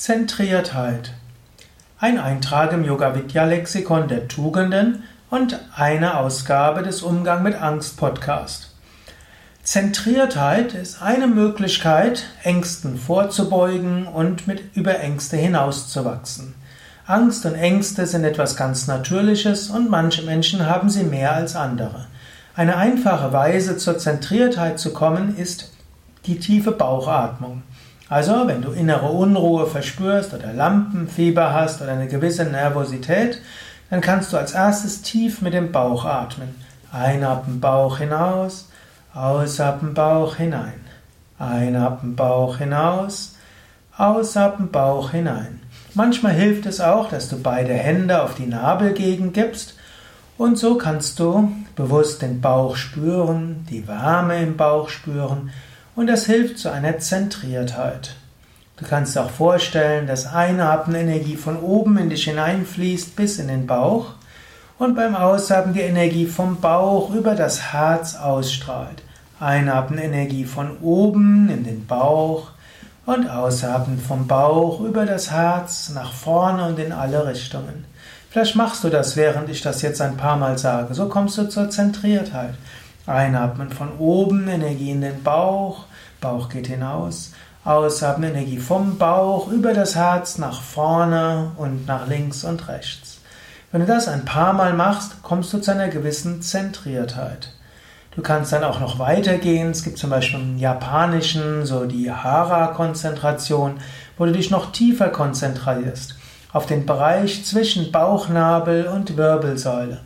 Zentriertheit. Ein Eintrag im Yoga Vidya Lexikon der Tugenden und eine Ausgabe des Umgang mit Angst Podcast. Zentriertheit ist eine Möglichkeit, Ängsten vorzubeugen und mit über Ängste hinauszuwachsen. Angst und Ängste sind etwas ganz Natürliches und manche Menschen haben sie mehr als andere. Eine einfache Weise zur Zentriertheit zu kommen ist die tiefe Bauchatmung. Also, wenn du innere Unruhe verspürst oder Lampenfieber hast oder eine gewisse Nervosität, dann kannst du als erstes tief mit dem Bauch atmen. Einatmen Bauch hinaus, ausatmen Bauch hinein. Einatmen Bauch hinaus, ausatmen Bauch hinein. Manchmal hilft es auch, dass du beide Hände auf die Nabelgegend gibst und so kannst du bewusst den Bauch spüren, die Wärme im Bauch spüren und das hilft zu einer Zentriertheit. Du kannst dir auch vorstellen, dass Einatmen Energie von oben in dich hineinfließt bis in den Bauch und beim Ausatmen die Energie vom Bauch über das Herz ausstrahlt. Einatmen Energie von oben in den Bauch und ausatmen vom Bauch über das Herz nach vorne und in alle Richtungen. Vielleicht machst du das, während ich das jetzt ein paar Mal sage. So kommst du zur Zentriertheit. Einatmen von oben, Energie in den Bauch, Bauch geht hinaus. Ausatmen, Energie vom Bauch über das Herz nach vorne und nach links und rechts. Wenn du das ein paar Mal machst, kommst du zu einer gewissen Zentriertheit. Du kannst dann auch noch weitergehen. Es gibt zum Beispiel im Japanischen so die Hara-Konzentration, wo du dich noch tiefer konzentrierst. Auf den Bereich zwischen Bauchnabel und Wirbelsäule.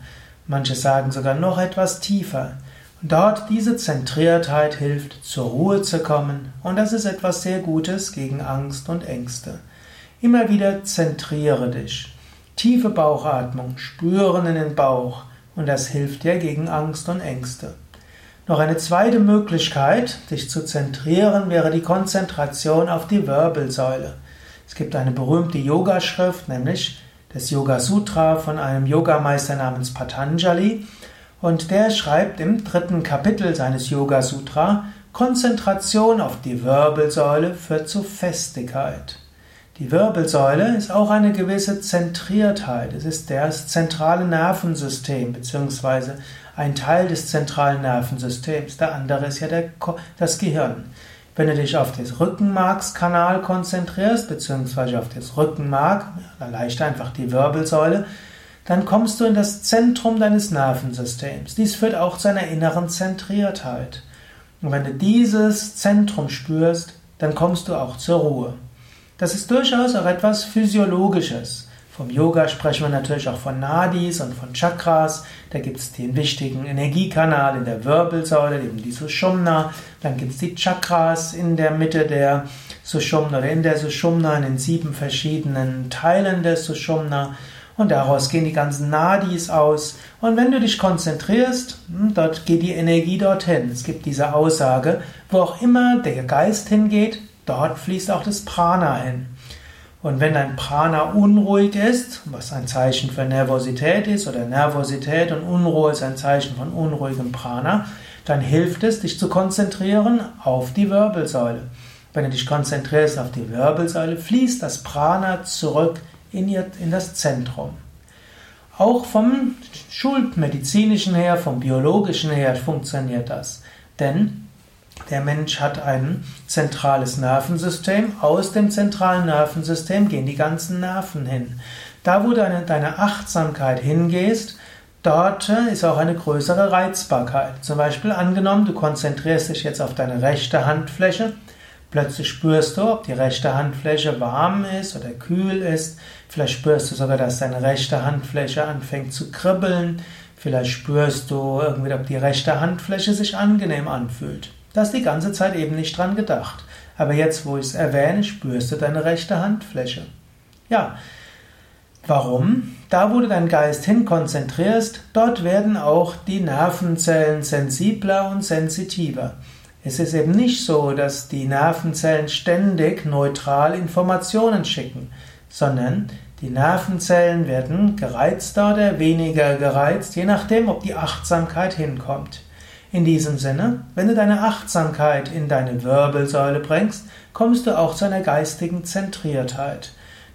Manche sagen sogar noch etwas tiefer. Dort diese Zentriertheit hilft, zur Ruhe zu kommen und das ist etwas sehr Gutes gegen Angst und Ängste. Immer wieder zentriere dich. Tiefe Bauchatmung, spüren in den Bauch und das hilft dir gegen Angst und Ängste. Noch eine zweite Möglichkeit, dich zu zentrieren, wäre die Konzentration auf die Wirbelsäule. Es gibt eine berühmte Yogaschrift, nämlich das Yoga Sutra von einem Yogameister namens Patanjali. Und der schreibt im dritten Kapitel seines Yoga Sutra, Konzentration auf die Wirbelsäule führt zu Festigkeit. Die Wirbelsäule ist auch eine gewisse Zentriertheit. Es ist das zentrale Nervensystem, beziehungsweise ein Teil des zentralen Nervensystems. Der andere ist ja der, das Gehirn. Wenn du dich auf das Rückenmarkskanal konzentrierst, beziehungsweise auf das Rückenmark, leicht einfach die Wirbelsäule, dann kommst du in das Zentrum deines Nervensystems. Dies führt auch zu einer inneren Zentriertheit. Und wenn du dieses Zentrum spürst, dann kommst du auch zur Ruhe. Das ist durchaus auch etwas Physiologisches. Vom Yoga sprechen wir natürlich auch von Nadis und von Chakras. Da gibt es den wichtigen Energiekanal in der Wirbelsäule, eben die Sushumna. Dann gibt es die Chakras in der Mitte der Sushumna oder in der Sushumna, in den sieben verschiedenen Teilen der Sushumna. Und daraus gehen die ganzen Nadis aus. Und wenn du dich konzentrierst, hm, dort geht die Energie dorthin. Es gibt diese Aussage, wo auch immer der Geist hingeht, dort fließt auch das Prana hin. Und wenn dein Prana unruhig ist, was ein Zeichen für Nervosität ist, oder Nervosität und Unruhe ist ein Zeichen von unruhigem Prana, dann hilft es, dich zu konzentrieren auf die Wirbelsäule. Wenn du dich konzentrierst auf die Wirbelsäule, fließt das Prana zurück in, ihr, in das Zentrum. Auch vom schulmedizinischen her, vom biologischen her funktioniert das. Denn der Mensch hat ein zentrales Nervensystem. Aus dem zentralen Nervensystem gehen die ganzen Nerven hin. Da, wo du deine Achtsamkeit hingehst, dort ist auch eine größere Reizbarkeit. Zum Beispiel angenommen, du konzentrierst dich jetzt auf deine rechte Handfläche Plötzlich spürst du, ob die rechte Handfläche warm ist oder kühl ist. Vielleicht spürst du sogar, dass deine rechte Handfläche anfängt zu kribbeln. Vielleicht spürst du irgendwie, ob die rechte Handfläche sich angenehm anfühlt. Da hast die ganze Zeit eben nicht dran gedacht. Aber jetzt, wo ich es erwähne, spürst du deine rechte Handfläche. Ja, Warum? Da, wo du deinen Geist hin konzentrierst, dort werden auch die Nervenzellen sensibler und sensitiver. Es ist eben nicht so, dass die Nervenzellen ständig neutral Informationen schicken, sondern die Nervenzellen werden gereizter oder weniger gereizt, je nachdem, ob die Achtsamkeit hinkommt. In diesem Sinne, wenn du deine Achtsamkeit in deine Wirbelsäule bringst, kommst du auch zu einer geistigen Zentriertheit.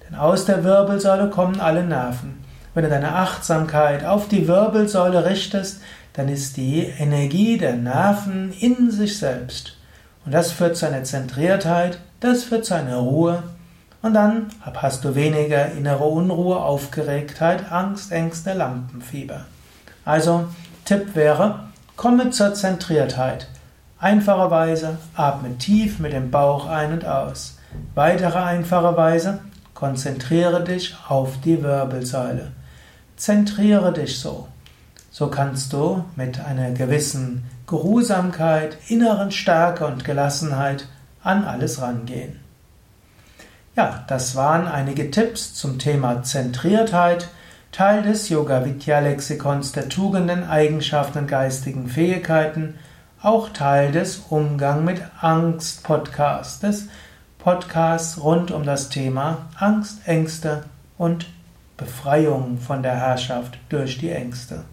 Denn aus der Wirbelsäule kommen alle Nerven. Wenn du deine Achtsamkeit auf die Wirbelsäule richtest, dann ist die Energie der Nerven in sich selbst. Und das führt zu einer Zentriertheit, das führt zu einer Ruhe. Und dann hast du weniger innere Unruhe, Aufgeregtheit, Angst, Ängste, Lampenfieber. Also, Tipp wäre, komme zur Zentriertheit. Einfache Weise, atme tief mit dem Bauch ein und aus. Weitere einfache Weise, konzentriere dich auf die Wirbelsäule. Zentriere dich so. So kannst du mit einer gewissen Geruhsamkeit, inneren Stärke und Gelassenheit an alles rangehen. Ja, das waren einige Tipps zum Thema Zentriertheit, Teil des Yoga Vidya Lexikons der Tugenden, Eigenschaften und geistigen Fähigkeiten, auch Teil des Umgang mit Angst Podcasts, des Podcasts rund um das Thema Angst, Ängste und Befreiung von der Herrschaft durch die Ängste.